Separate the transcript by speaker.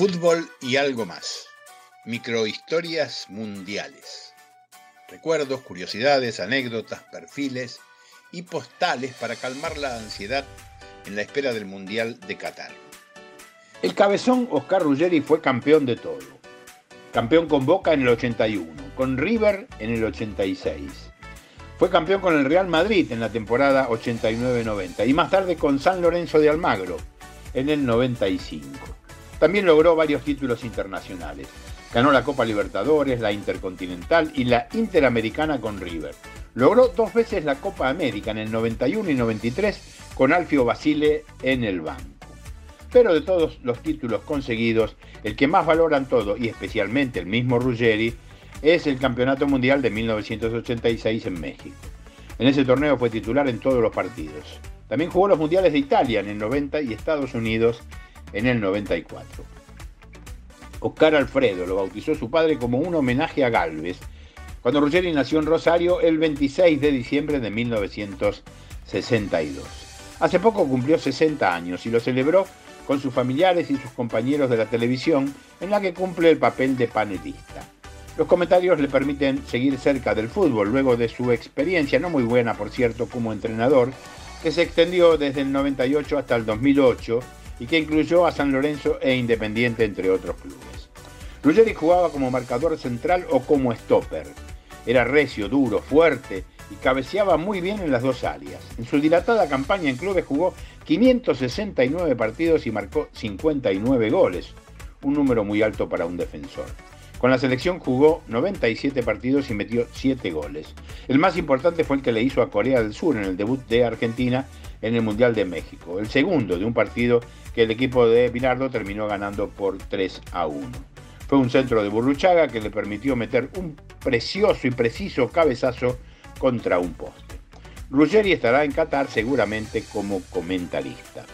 Speaker 1: Fútbol y algo más. Microhistorias mundiales. Recuerdos, curiosidades, anécdotas, perfiles y postales para calmar la ansiedad en la espera del Mundial de Qatar.
Speaker 2: El cabezón Oscar Ruggeri fue campeón de todo. Campeón con Boca en el 81, con River en el 86. Fue campeón con el Real Madrid en la temporada 89-90 y más tarde con San Lorenzo de Almagro en el 95. También logró varios títulos internacionales. Ganó la Copa Libertadores, la Intercontinental y la Interamericana con River. Logró dos veces la Copa América en el 91 y 93 con Alfio Basile en el banco. Pero de todos los títulos conseguidos, el que más valoran todo, y especialmente el mismo Ruggeri, es el Campeonato Mundial de 1986 en México. En ese torneo fue titular en todos los partidos. También jugó los Mundiales de Italia en el 90 y Estados Unidos en el 94. Oscar Alfredo lo bautizó su padre como un homenaje a Galvez, cuando Ruggeri nació en Rosario el 26 de diciembre de 1962. Hace poco cumplió 60 años y lo celebró con sus familiares y sus compañeros de la televisión, en la que cumple el papel de panelista. Los comentarios le permiten seguir cerca del fútbol luego de su experiencia, no muy buena por cierto, como entrenador, que se extendió desde el 98 hasta el 2008 y que incluyó a San Lorenzo e Independiente, entre otros clubes. Ruggeri jugaba como marcador central o como stopper. Era recio, duro, fuerte y cabeceaba muy bien en las dos áreas. En su dilatada campaña en clubes jugó 569 partidos y marcó 59 goles, un número muy alto para un defensor. Con la selección jugó 97 partidos y metió 7 goles. El más importante fue el que le hizo a Corea del Sur en el debut de Argentina en el Mundial de México, el segundo de un partido que el equipo de Pinardo terminó ganando por 3 a 1. Fue un centro de Burruchaga que le permitió meter un precioso y preciso cabezazo contra un poste. Ruggeri estará en Qatar seguramente como comentarista.